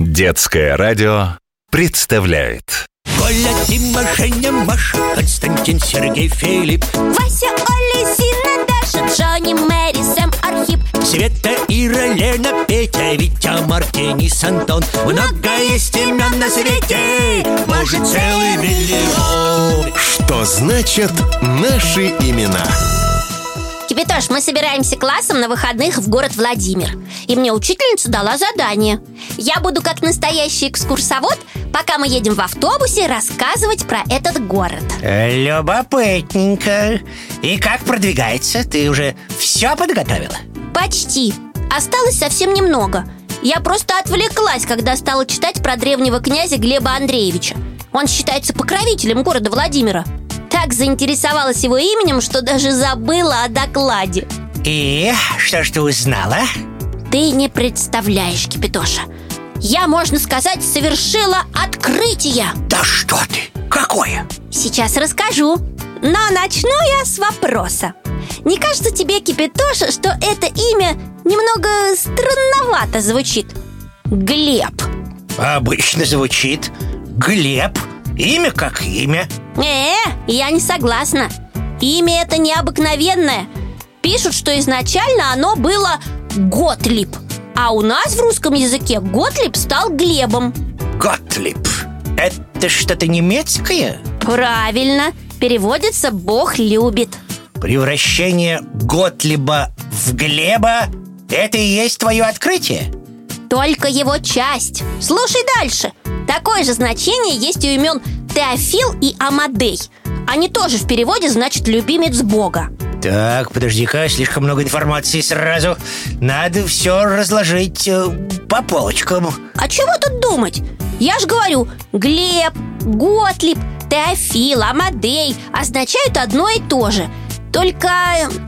Детское радио представляет. Коля, Дима, Женя, Маша, Константин, Сергей, Филипп. Вася, Оля, Зина, Даша, Джонни, Мэри, Сэм, Архип. Света, Ира, Лена, Петя, Витя, Мартинис, Антон Много есть имен на свете, может целый миллион. Что значит наши имена? Кипятош, мы собираемся классом на выходных в город Владимир И мне учительница дала задание Я буду как настоящий экскурсовод Пока мы едем в автобусе рассказывать про этот город Любопытненько. И как продвигается? Ты уже все подготовила? Почти Осталось совсем немного Я просто отвлеклась, когда стала читать про древнего князя Глеба Андреевича Он считается покровителем города Владимира Так заинтересовалась его именем, что даже забыла о докладе И что ж ты узнала? Ты не представляешь, Кипятоша Я, можно сказать, совершила открытие. Да что ты? Какое? Сейчас расскажу Но начну я с вопроса. Не кажется тебе, Кипятоша, что это имя немного странновато звучит? Глеб. Обычно звучит Глеб Имя как имя. Э, я не согласна. Имя это необыкновенное Пишут, что изначально оно было Готлиб А у нас в русском языке Готлиб стал Глебом Готлиб Это что-то немецкое? Правильно, переводится «Бог любит» Превращение Готлиба в Глеба Это и есть твое открытие? Только его часть. Слушай дальше. Такое же значение есть у имен Теофил и Амадей. Они тоже в переводе значат «любимец Бога» Так, подожди-ка, слишком много информации сразу. Надо все разложить э, по полочкам. А чего тут думать? Я ж говорю, Глеб, Готлиб, Теофил, Амадей означают одно и то же. Только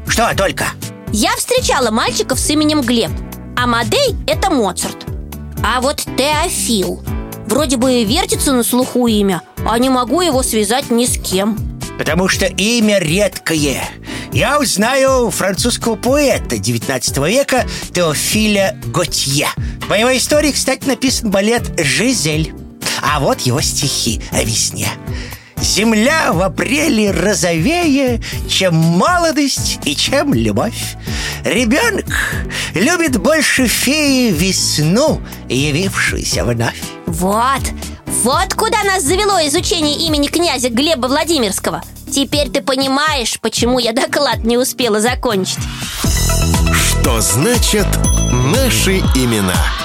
Что только? я встречала мальчиков с именем Глеб. Амадей – это Моцарт А вот Теофил Вроде бы вертится на слуху имя А не могу его связать ни с кем. Потому что имя редкое Я узнаю французского поэта 19 века Теофиля Готье. По его истории, кстати, написан балет «Жизель» А вот его стихи о весне. Земля в апреле розовее, чем молодость и чем любовь. Ребенок любит больше феи весну, явившуюся вновь. Вот, вот куда нас завело изучение имени князя Глеба Владимирского Теперь ты понимаешь, почему я доклад не успела закончить Что значит наши имена?